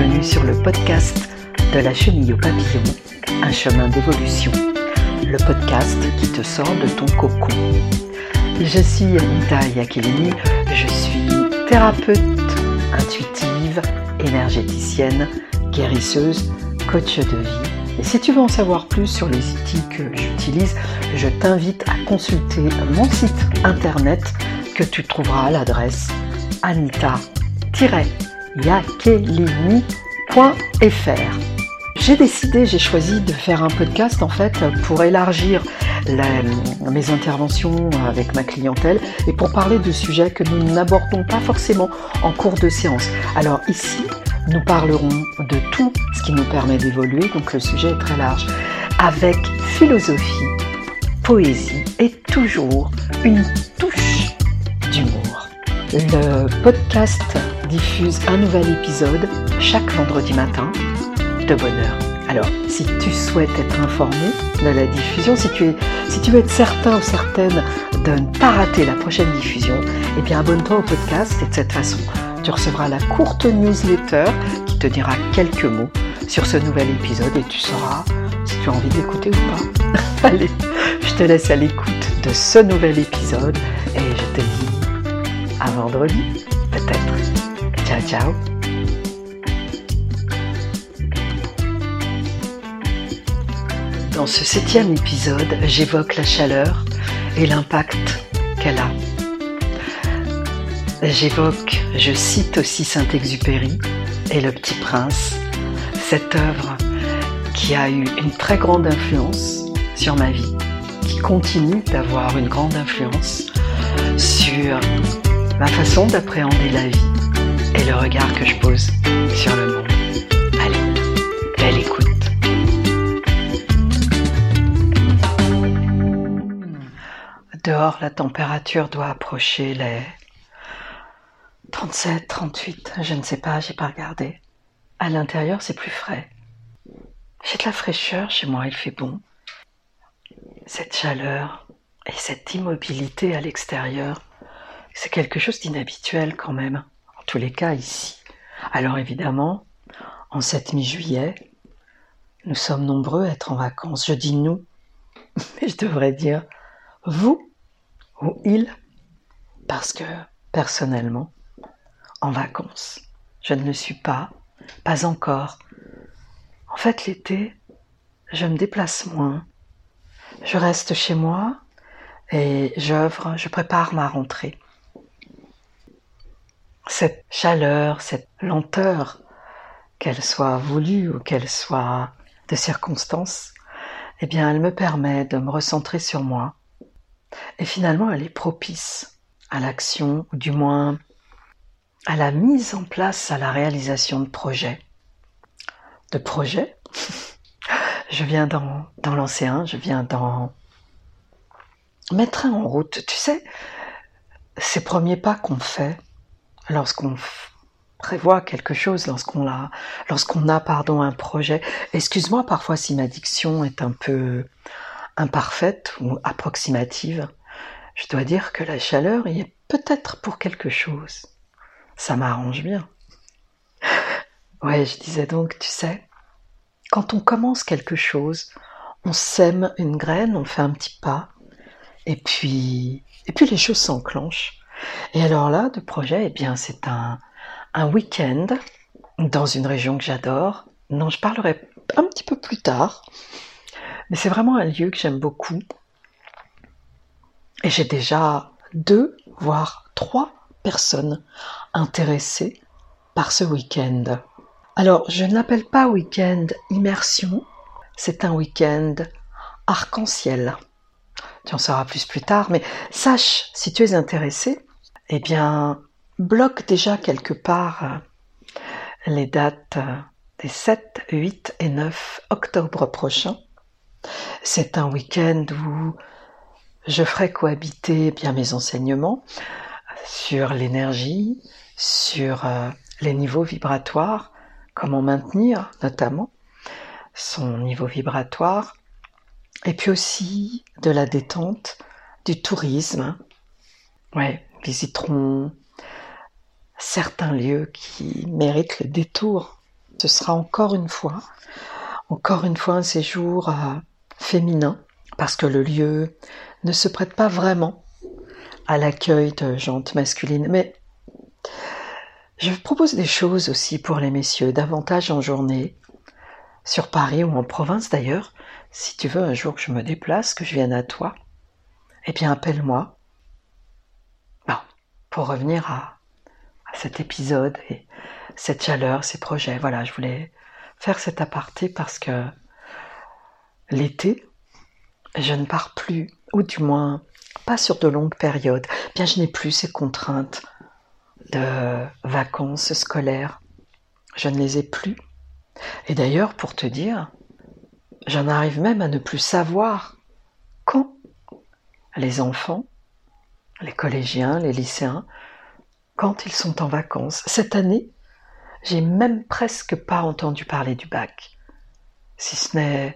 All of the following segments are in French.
bienvenue sur le podcast de la chenille au papillon, un chemin d'évolution. Le podcast qui te sort de ton cocon. Je suis Anita Yakilini, je suis thérapeute intuitive, énergéticienne, guérisseuse, coach de vie. Et si tu veux en savoir plus sur les outils que j'utilise, je t'invite à consulter mon site internet que tu trouveras à l'adresse anita-yakelini.fr. J'ai décidé, j'ai choisi de faire un podcast en fait pour élargir mes interventions avec ma clientèle et pour parler de sujets que nous n'abordons pas forcément en cours de séance. Alors ici, nous parlerons de tout ce qui nous permet d'évoluer, donc le sujet est très large, avec philosophie, poésie et toujours une touche d'humour. Le podcast diffuse un nouvel épisode chaque vendredi matin de bonne heure. Alors, si tu souhaites être informé de la diffusion, si tu, es, si tu veux être certain ou certaine de ne pas rater la prochaine diffusion, eh bien abonne-toi au podcast et de cette façon, tu recevras la courte newsletter qui te dira quelques mots sur ce nouvel épisode et tu sauras si tu as envie d'écouter ou pas. Allez, je te laisse à l'écoute de ce nouvel épisode et je te dis à vendredi, peut-être. Ciao, ciao. Dans ce septième épisode, j'évoque la chaleur et l'impact qu'elle a. J'évoque, je cite aussi Saint-Exupéry et Le Petit Prince, cette œuvre qui a eu une très grande influence sur ma vie, qui continue d'avoir une grande influence sur ma façon d'appréhender la vie et le regard que je pose sur le monde. Allez, belle écoute. Dehors, la température doit approcher les 37, 38, je ne sais pas, j'ai pas regardé. À l'intérieur, c'est plus frais. J'ai de la fraîcheur chez moi, il fait bon. Cette chaleur et cette immobilité à l'extérieur, c'est quelque chose d'inhabituel quand même, tous les cas ici. Alors évidemment, en cette mi-juillet, nous sommes nombreux à être en vacances. Je dis nous, mais je devrais dire vous ou il, parce que personnellement, en vacances, je ne le suis pas, pas encore. En fait, l'été, je me déplace moins. Je reste chez moi et j'œuvre, je prépare ma rentrée. Cette chaleur, cette lenteur, qu'elle soit voulue ou qu'elle soit de circonstance, eh bien, elle me permet de me recentrer sur moi. Et finalement, elle est propice à l'action, ou du moins à la mise en place, à la réalisation de projets. De projets Je viens d'en, lancer un, je viens d'en mettre un en route. Tu sais, ces premiers pas qu'on fait lorsqu'on prévoit quelque chose, lorsqu'on a, a pardon, un projet. Excuse-moi parfois si ma diction est un peu imparfaite ou approximative. Je dois dire que la chaleur y est peut-être pour quelque chose. Ça m'arrange bien. Ouais, je disais donc, tu sais, quand on commence quelque chose, on sème une graine, on fait un petit pas, et puis, et puis les choses s'enclenchent. Et alors là, de projet, eh bien, c'est un, un week-end dans une région que j'adore, dont je parlerai un petit peu plus tard. Mais c'est vraiment un lieu que j'aime beaucoup. Et j'ai déjà deux, voire trois personnes intéressées par ce week-end. Alors, je ne l'appelle pas week-end immersion, c'est un week-end arc-en-ciel. Tu en sauras plus plus tard, mais sache, si tu es intéressé, eh bien, bloque déjà quelque part euh, les dates euh, des 7, 8 et 9 octobre prochains. C'est un week-end où je ferai cohabiter bien mes enseignements sur l'énergie, sur euh, les niveaux vibratoires, comment maintenir notamment son niveau vibratoire, et puis aussi de la détente, du tourisme. Ouais, visiteront certains lieux qui méritent le détour. Ce sera encore une fois, encore une fois un séjour euh, féminin, parce que le lieu ne se prête pas vraiment à l'accueil de jantes masculines. Mais je propose des choses aussi pour les messieurs, davantage en journée, sur Paris ou en province d'ailleurs. Si tu veux un jour que je me déplace, que je vienne à toi, eh bien appelle-moi. Pour revenir à, à cet épisode et cette chaleur, ces projets, voilà, je voulais faire cet aparté parce que l'été, je ne pars plus, ou du moins pas sur de longues périodes. Bien, je n'ai plus ces contraintes de vacances scolaires. Je ne les ai plus. Et d'ailleurs, pour te dire, j'en arrive même à ne plus savoir quand les enfants, les collégiens, les lycéens, quand ils sont en vacances. Cette année, j'ai même presque pas entendu parler du bac, si ce n'est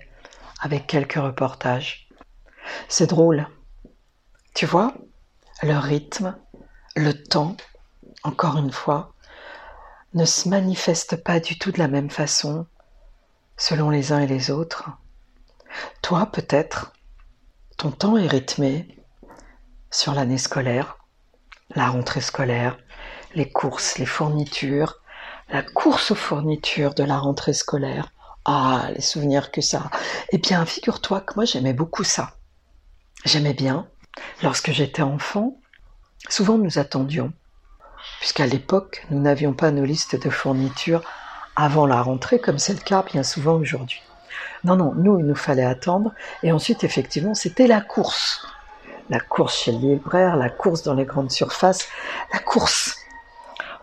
avec quelques reportages. C'est drôle. Tu vois, le rythme, le temps, encore une fois, ne se manifeste pas du tout de la même façon selon les uns et les autres. Toi, peut-être, ton temps est rythmé sur l'année scolaire, la rentrée scolaire, les courses, les fournitures, la course aux fournitures de la rentrée scolaire. Ah, les souvenirs que ça. Eh bien, figure-toi que moi j'aimais beaucoup ça. J'aimais bien. Lorsque j'étais enfant, souvent nous attendions, puisqu'à l'époque, nous n'avions pas nos listes de fournitures avant la rentrée, comme c'est le cas bien souvent aujourd'hui. Non, non, nous, il nous fallait attendre, et ensuite, effectivement, c'était la course. La course chez le libraire, la course dans les grandes surfaces, la course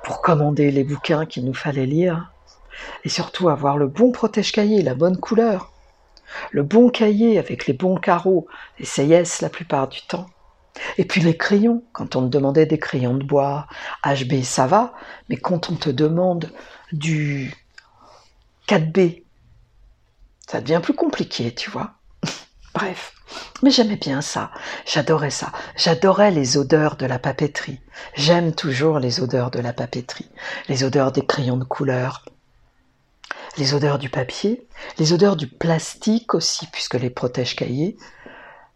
pour commander les bouquins qu'il nous fallait lire, et surtout avoir le bon protège-cahier, la bonne couleur, le bon cahier avec les bons carreaux, les CIS la plupart du temps. Et puis les crayons, quand on te demandait des crayons de bois, HB ça va, mais quand on te demande du 4B, ça devient plus compliqué, tu vois. Bref, mais j'aimais bien ça, j'adorais ça, j'adorais les odeurs de la papeterie. J'aime toujours les odeurs de la papeterie, les odeurs des crayons de couleur, les odeurs du papier, les odeurs du plastique aussi, puisque les protège-cahiers,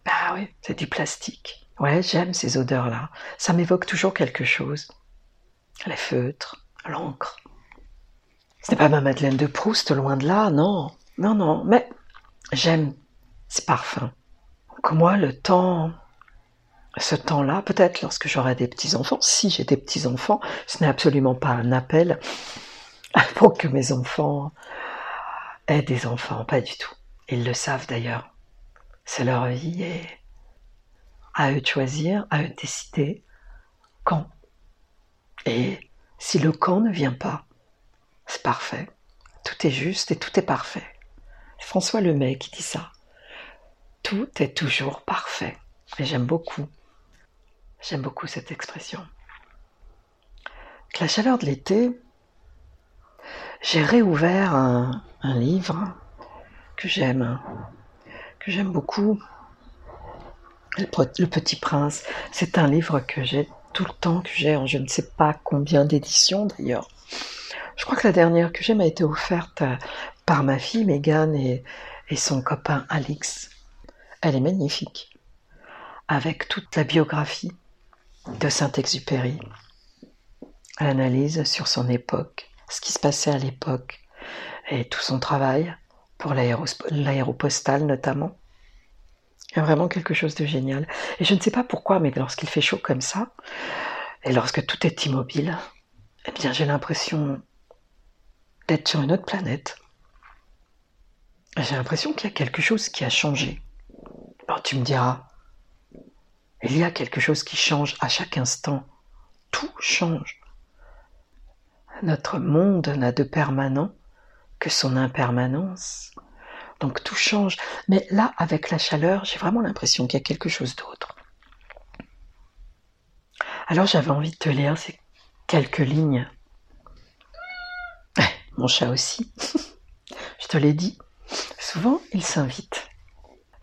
bah oui, c'est du plastique. Ouais, j'aime ces odeurs-là. Ça m'évoque toujours quelque chose. Les feutres, l'encre. Ce n'est pas ma Madeleine de Proust, loin de là, non. Non, non, mais j'aime ces parfums. Donc moi, le temps, ce temps-là, peut-être lorsque j'aurai des petits-enfants, si j'ai des petits-enfants, ce n'est absolument pas un appel pour que mes enfants aient des enfants, pas du tout. Ils le savent d'ailleurs. C'est leur vie et à eux de choisir, à eux de décider quand. Et si le quand ne vient pas, c'est parfait. Tout est juste et tout est parfait. François Lemay qui dit ça. Tout est toujours parfait. Et j'aime beaucoup. J'aime beaucoup cette expression. La chaleur de l'été, j'ai réouvert un, livre que j'aime, que j'aime beaucoup. Le, Petit Prince. C'est un livre que j'ai tout le temps, que j'ai en je ne sais pas combien d'éditions d'ailleurs. Je crois que la dernière que j'ai m'a été offerte par ma fille Megan et, et son copain Alix. Elle est magnifique, avec toute la biographie de Saint-Exupéry, l'analyse sur son époque, ce qui se passait à l'époque et tout son travail pour l'aéropostale notamment. Il y a vraiment quelque chose de génial. Et je ne sais pas pourquoi, mais lorsqu'il fait chaud comme ça, et lorsque tout est immobile, eh bien j'ai l'impression d'être sur une autre planète. J'ai l'impression qu'il y a quelque chose qui a changé. Bon, tu me diras, il y a quelque chose qui change à chaque instant. Tout change. Notre monde n'a de permanent que son impermanence. Donc tout change. Mais là, avec la chaleur, j'ai vraiment l'impression qu'il y a quelque chose d'autre. Alors j'avais envie de te lire ces quelques lignes. Mon chat aussi. Je te l'ai dit. Souvent, il s'invite.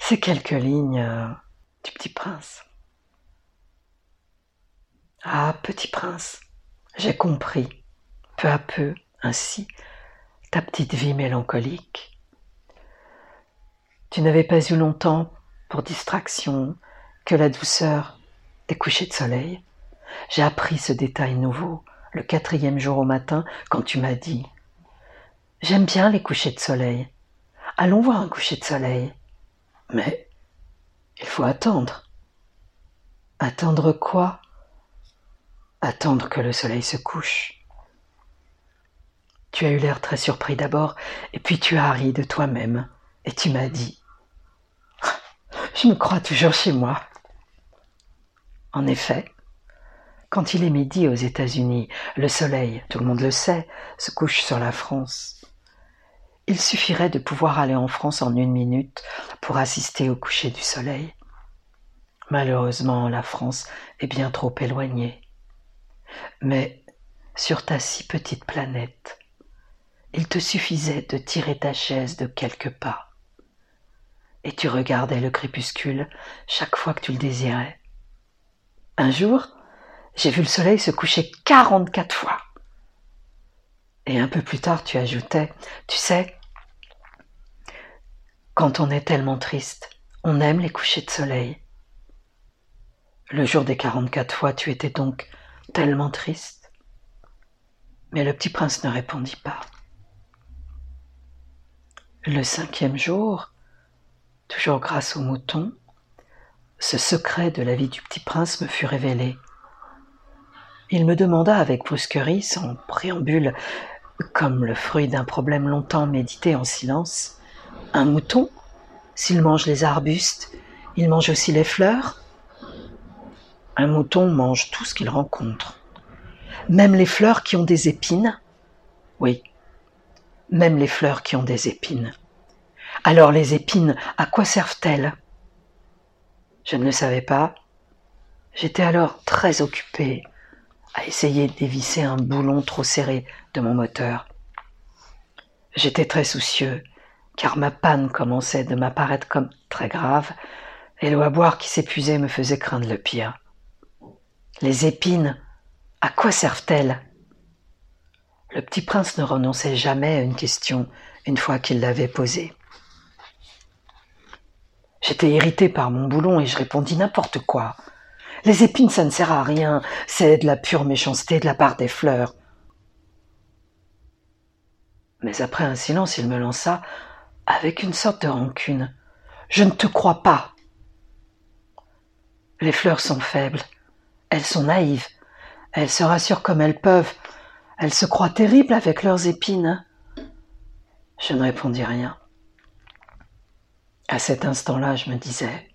Ces quelques lignes euh, du petit prince. Ah, petit prince, J'ai compris, peu à peu, ainsi, ta petite vie mélancolique. Tu n'avais pas eu longtemps pour distraction que la douceur des couchers de soleil. J'ai appris ce détail nouveau le quatrième jour au matin quand tu m'as dit J'aime bien les couchers de soleil. Allons voir un coucher de soleil. Mais il faut attendre. Attendre quoi? Attendre que le soleil se couche. Tu as eu l'air très surpris d'abord, et puis tu as ri de toi-même, et tu m'as dit Je me crois toujours chez moi. En effet, quand il est midi aux États-Unis, le soleil, tout le monde le sait, se couche sur la France. Il suffirait de pouvoir aller en France en une minute pour assister au coucher du soleil. Malheureusement, la France est bien trop éloignée. Mais sur ta si petite planète, il te suffisait de tirer ta chaise de quelques pas. Et tu regardais le crépuscule chaque fois que tu le désirais. Un jour, j'ai vu le soleil se coucher 44 fois. Et un peu plus tard, tu ajoutais, tu sais, quand on est tellement triste, on aime les couchers de soleil. Le jour des 44 fois, tu étais donc tellement triste. Mais le petit prince ne répondit pas. Le cinquième jour, toujours grâce au mouton, ce secret de la vie du petit prince me fut révélé. Il me demanda avec brusquerie, sans préambule, comme le fruit d'un problème longtemps médité en silence, un mouton, s'il mange les arbustes, il mange aussi les fleurs Un mouton mange tout ce qu'il rencontre. Même les fleurs qui ont des épines Oui, même les fleurs qui ont des épines. Alors les épines, à quoi servent-elles? Je ne le savais pas. J'étais alors très occupé à essayer d'évisser un boulon trop serré de mon moteur. J'étais très soucieux, car ma panne commençait de m'apparaître comme très grave, et l'eau à boire qui s'épuisait me faisait craindre le pire. Les épines, à quoi servent-elles? Le petit prince ne renonçait jamais à une question une fois qu'il l'avait posée. J'étais irrité par mon boulon et je répondis n'importe quoi. Les épines, ça ne sert à rien. C'est de la pure méchanceté de la part des fleurs. Mais après un silence, il me lança avec une sorte de rancune. Je ne te crois pas. Les fleurs sont faibles. Elles sont naïves. Elles se rassurent comme elles peuvent. Elles se croient terribles avec leurs épines. Je ne répondis rien. À cet instant-là, je me disais,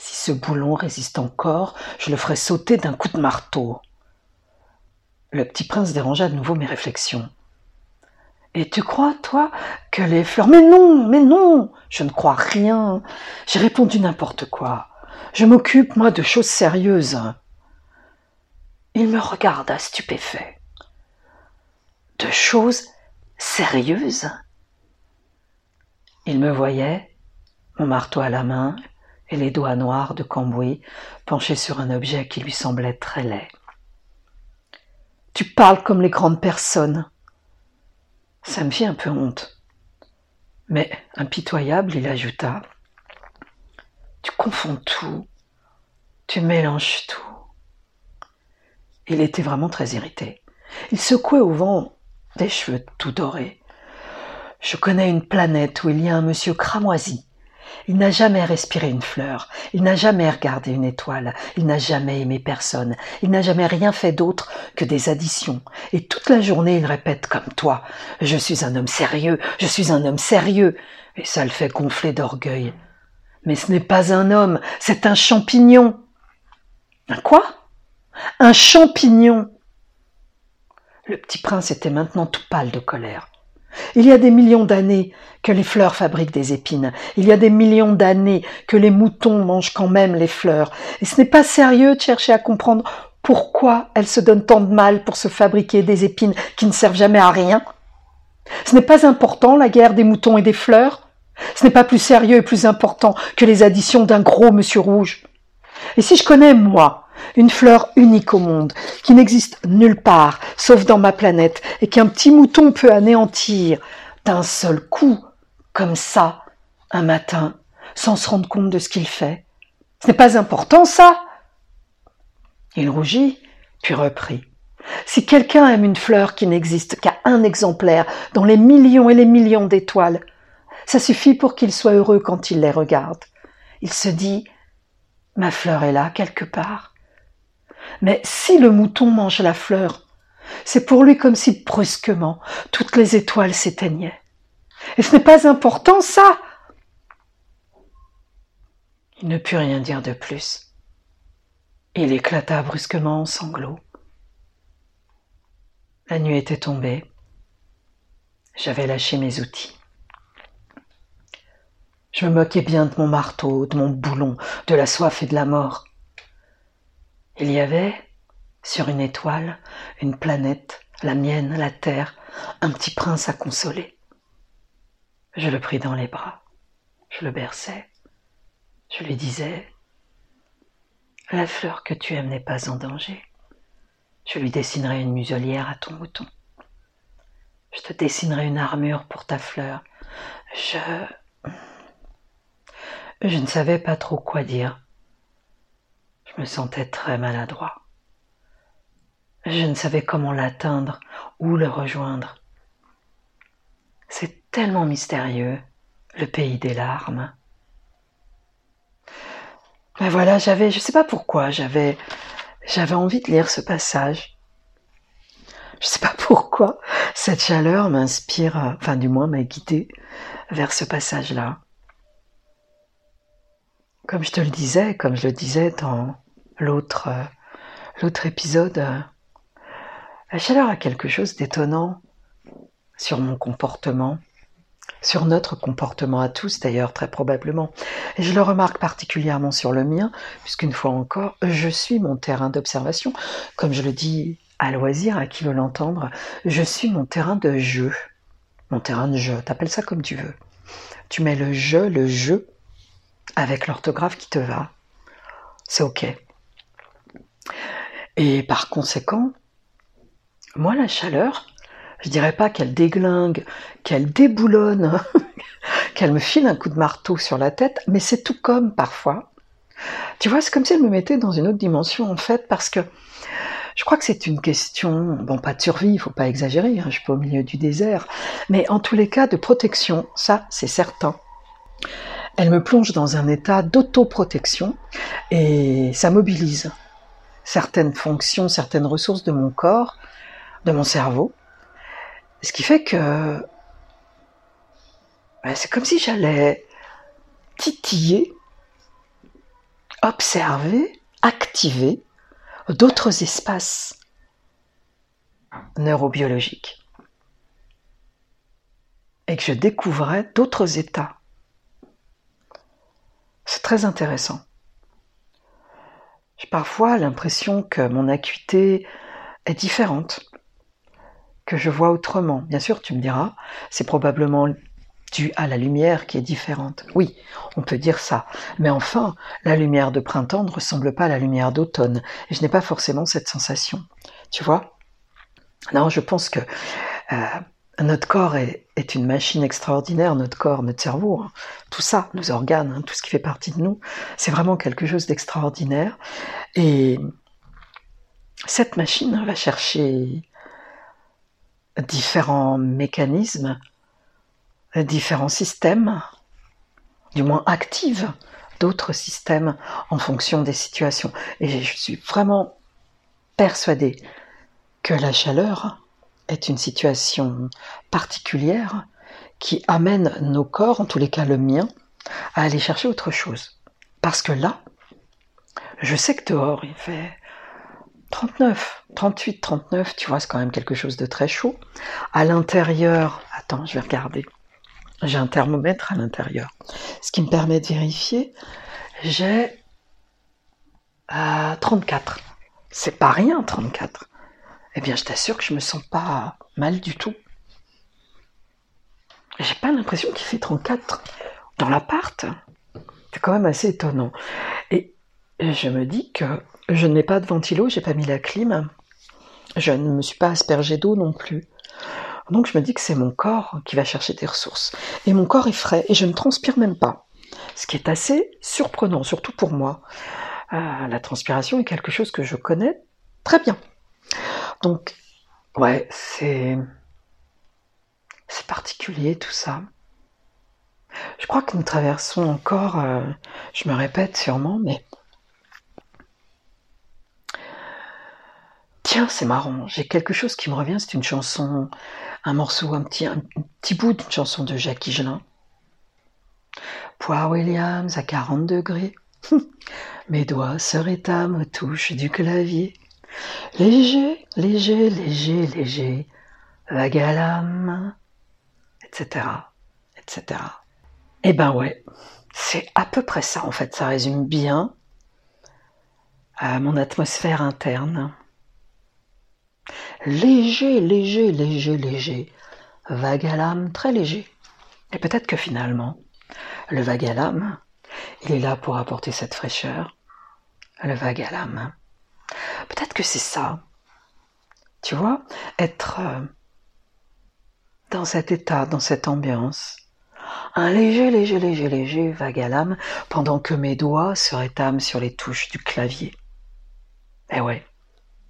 si ce boulon résiste encore, je le ferai sauter d'un coup de marteau. Le petit prince dérangea de nouveau mes réflexions. Et tu crois, toi, que les fleurs. Mais non, mais non, je ne crois rien. J'ai répondu n'importe quoi. Je m'occupe, moi, de choses sérieuses. Il me regarda stupéfait. De choses sérieuses? Il me voyait, mon marteau à la main, et les doigts noirs de Cambouis penchés sur un objet qui lui semblait très laid. Tu parles comme les grandes personnes. Ça me fit un peu honte. Mais, impitoyable, il ajouta Tu confonds tout, tu mélanges tout. Il était vraiment très irrité. Il secouait au vent des cheveux tout dorés. Je connais une planète où il y a un monsieur cramoisi il n'a jamais respiré une fleur, il n'a jamais regardé une étoile, il n'a jamais aimé personne, il n'a jamais rien fait d'autre que des additions. Et toute la journée il répète comme toi Je suis un homme sérieux, je suis un homme sérieux. Et ça le fait gonfler d'orgueil. Mais ce n'est pas un homme, c'est un champignon. Un quoi? Un champignon. Le petit prince était maintenant tout pâle de colère. Il y a des millions d'années que les fleurs fabriquent des épines. Il y a des millions d'années que les moutons mangent quand même les fleurs. Et ce n'est pas sérieux de chercher à comprendre pourquoi elles se donnent tant de mal pour se fabriquer des épines qui ne servent jamais à rien. Ce n'est pas important la guerre des moutons et des fleurs. Ce n'est pas plus sérieux et plus important que les additions d'un gros monsieur rouge. Et si je connais, moi, une fleur unique au monde, qui n'existe nulle part, sauf dans ma planète, et qu'un petit mouton peut anéantir d'un seul coup, comme ça, un matin, sans se rendre compte de ce qu'il fait. Ce n'est pas important, ça Il rougit, puis reprit. Si quelqu'un aime une fleur qui n'existe qu'à un exemplaire dans les millions et les millions d'étoiles, ça suffit pour qu'il soit heureux quand il les regarde. Il se dit Ma fleur est là quelque part. Mais si le mouton mange la fleur, c'est pour lui comme si brusquement toutes les étoiles s'éteignaient. Et ce n'est pas important, ça. Il ne put rien dire de plus. Il éclata brusquement en sanglots. La nuit était tombée. J'avais lâché mes outils. Je me moquais bien de mon marteau, de mon boulon, de la soif et de la mort. Il y avait, sur une étoile, une planète, la mienne, la terre, un petit prince à consoler. Je le pris dans les bras, je le berçais, je lui disais La fleur que tu aimes n'est pas en danger. Je lui dessinerai une muselière à ton mouton. Je te dessinerai une armure pour ta fleur. Je. Je ne savais pas trop quoi dire. Je me sentais très maladroit. Je ne savais comment l'atteindre ou le rejoindre. C'est tellement mystérieux, le pays des larmes. Mais voilà, j'avais, je ne sais pas pourquoi, j'avais, j'avais envie de lire ce passage. Je ne sais pas pourquoi cette chaleur m'inspire, enfin du moins m'a guidée vers ce passage-là. Comme je te le disais, comme je le disais dans l'autre, euh, épisode, euh, la chaleur a quelque chose d'étonnant sur mon comportement, sur notre comportement à tous d'ailleurs très probablement. Et je le remarque particulièrement sur le mien, puisqu'une fois encore, je suis mon terrain d'observation. Comme je le dis à loisir, à qui veut l'entendre, je suis mon terrain de jeu. Mon terrain de jeu, t'appelles ça comme tu veux. Tu mets le jeu, le jeu avec l'orthographe qui te va. C'est OK. Et par conséquent, moi, la chaleur, je dirais pas qu'elle déglingue, qu'elle déboulonne, qu'elle me file un coup de marteau sur la tête, mais c'est tout comme parfois. Tu vois, c'est comme si elle me mettait dans une autre dimension en fait, parce que je crois que c'est une question, bon, pas de survie, il faut pas exagérer, hein, je suis pas au milieu du désert, mais en tous les cas de protection, ça c'est certain elle me plonge dans un état d'autoprotection et ça mobilise certaines fonctions, certaines ressources de mon corps, de mon cerveau. Ce qui fait que ben, c'est comme si j'allais titiller, observer, activer d'autres espaces neurobiologiques et que je découvrais d'autres états c'est très intéressant. J'ai parfois l'impression que mon acuité est différente, que je vois autrement. Bien sûr, tu me diras, c'est probablement dû à la lumière qui est différente. Oui, on peut dire ça. Mais enfin, la lumière de printemps ne ressemble pas à la lumière d'automne. Et je n'ai pas forcément cette sensation. Tu vois? Non, je pense que euh, notre corps est, une machine extraordinaire, notre corps, notre cerveau, hein. tout ça, nos organes, hein, tout ce qui fait partie de nous, c'est vraiment quelque chose d'extraordinaire. Et cette machine va chercher différents mécanismes, différents systèmes, du moins active d'autres systèmes en fonction des situations. Et je suis vraiment persuadée que la chaleur est une situation particulière qui amène nos corps, en tous les cas le mien, à aller chercher autre chose. Parce que là, je sais que dehors il fait 39, 38, 39, tu vois, c'est quand même quelque chose de très chaud. À l'intérieur, attends, je vais regarder. J'ai un thermomètre à l'intérieur. Ce qui me permet de vérifier, j'ai 34. Euh, c'est pas rien, 34 eh bien, je t'assure que je me sens pas mal du tout. J'ai pas l'impression qu'il fait 34 dans l'appart. C'est quand même assez étonnant. Et je me dis que je n'ai pas de ventilo, j'ai pas mis la clim, je ne me suis pas aspergée d'eau non plus. Donc je me dis que c'est mon corps qui va chercher des ressources. Et mon corps est frais et je ne transpire même pas. Ce qui est assez surprenant, surtout pour moi. Euh, la transpiration est quelque chose que je connais très bien. Donc, ouais, c'est. C'est particulier tout ça. Je crois que nous traversons encore, euh, je me répète sûrement, mais Tiens, c'est marrant, j'ai quelque chose qui me revient, c'est une chanson, un morceau, un petit, un petit bout d'une chanson de Jacques Higelin. Poire Williams à 40 degrés, mes doigts se rétament aux touches du clavier. Léger, léger, léger, léger, vague à l'âme, etc., etc. Eh ben ouais, c'est à peu près ça en fait, ça résume bien euh, mon atmosphère interne. Léger, léger, léger, léger. Vague à très léger. Et peut-être que finalement, le vague à il est là pour apporter cette fraîcheur. Le vague à l'âme. Peut-être que c'est ça. Tu vois, être euh, dans cet état, dans cette ambiance. Un léger, léger, léger, léger vague à l'âme pendant que mes doigts se rétament sur les touches du clavier. Eh ouais,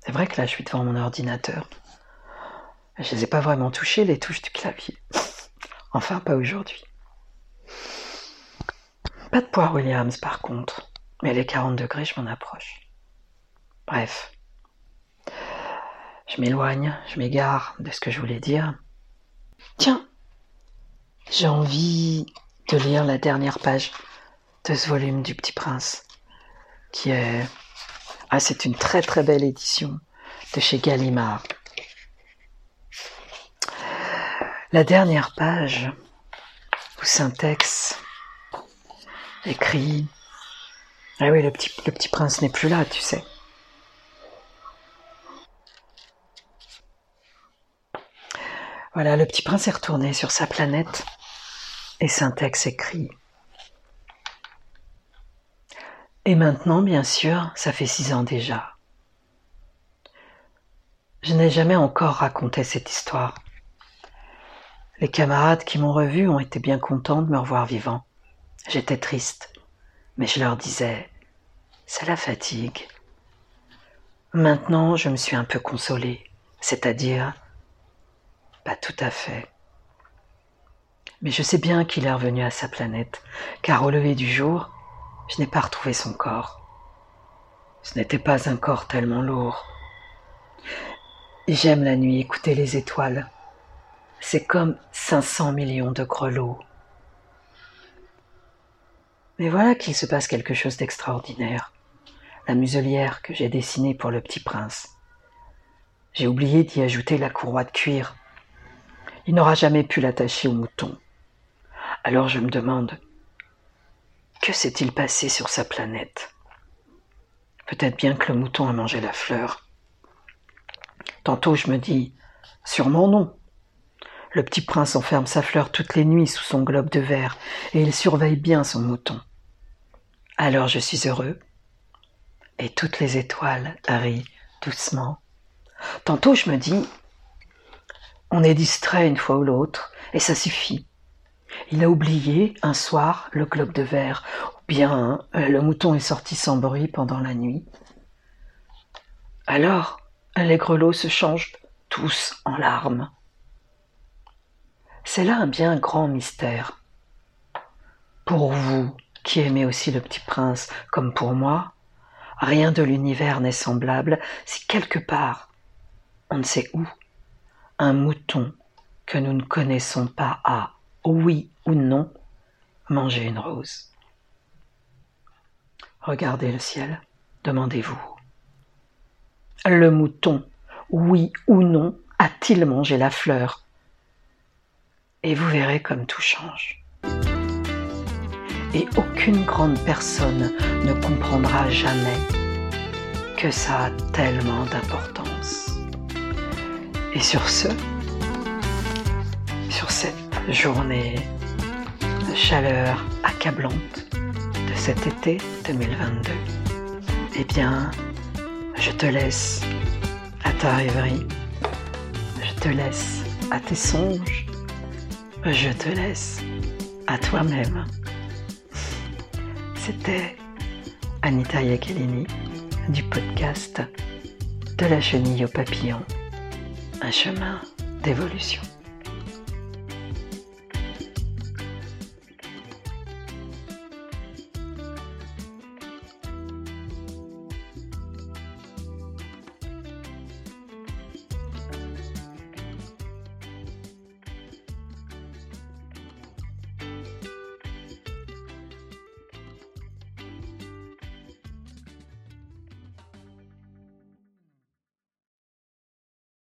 c'est vrai que là, je suis devant mon ordinateur. Je les ai pas vraiment touchées, les touches du clavier. enfin, pas aujourd'hui. Pas de poire Williams, par contre. Mais les 40 degrés, je m'en approche. Bref. Je m'éloigne, je m'égare de ce que je voulais dire. Tiens, j'ai envie de lire la dernière page de ce volume du Petit Prince, qui est ah, c'est une très très belle édition de chez Gallimard. La dernière page où Syntex écrit Ah oui, le petit, le petit prince n'est plus là, tu sais. Voilà, le petit prince est retourné sur sa planète et Syntex écrit et maintenant, bien sûr, ça fait six ans déjà. Je n'ai jamais encore raconté cette histoire. Les camarades qui m'ont revu ont été bien contents de me revoir vivant. J'étais triste, mais je leur disais, c'est la fatigue. Maintenant, je me suis un peu consolée, c'est-à-dire, pas tout à fait. Mais je sais bien qu'il est revenu à sa planète, car au lever du jour, je n'ai pas retrouvé son corps. Ce n'était pas un corps tellement lourd. J'aime la nuit écouter les étoiles. C'est comme 500 millions de grelots. Mais voilà qu'il se passe quelque chose d'extraordinaire. La muselière que j'ai dessinée pour le petit prince. J'ai oublié d'y ajouter la courroie de cuir. Il n'aura jamais pu l'attacher au mouton. Alors je me demande, que s'est-il passé sur sa planète? Peut-être bien que le mouton a mangé la fleur. Tantôt je me dis, sûrement non. Le petit prince enferme sa fleur toutes les nuits sous son globe de verre et il surveille bien son mouton. Alors je suis heureux. Et toutes les étoiles rient doucement. Tantôt je me dis, on est distrait une fois ou l'autre et ça suffit. Il a oublié un soir le globe de verre, ou bien euh, le mouton est sorti sans bruit pendant la nuit. Alors, les grelots se changent tous en larmes. C'est là un bien grand mystère. Pour vous, qui aimez aussi le petit prince, comme pour moi, rien de l'univers n'est semblable si quelque part, on ne sait où, un mouton que nous ne connaissons pas a oui ou non, manger une rose. Regardez le ciel, demandez-vous. Le mouton, oui ou non, a-t-il mangé la fleur? Et vous verrez comme tout change. Et aucune grande personne ne comprendra jamais que ça a tellement d'importance. Et sur ce, sur cette journée de chaleur accablante de cet été 2022. eh bien, je te laisse à ta rêverie, je te laisse à tes songes, je te laisse à toi-même. C'était Anita Iacolini du podcast De la chenille au papillon, un chemin d'évolution.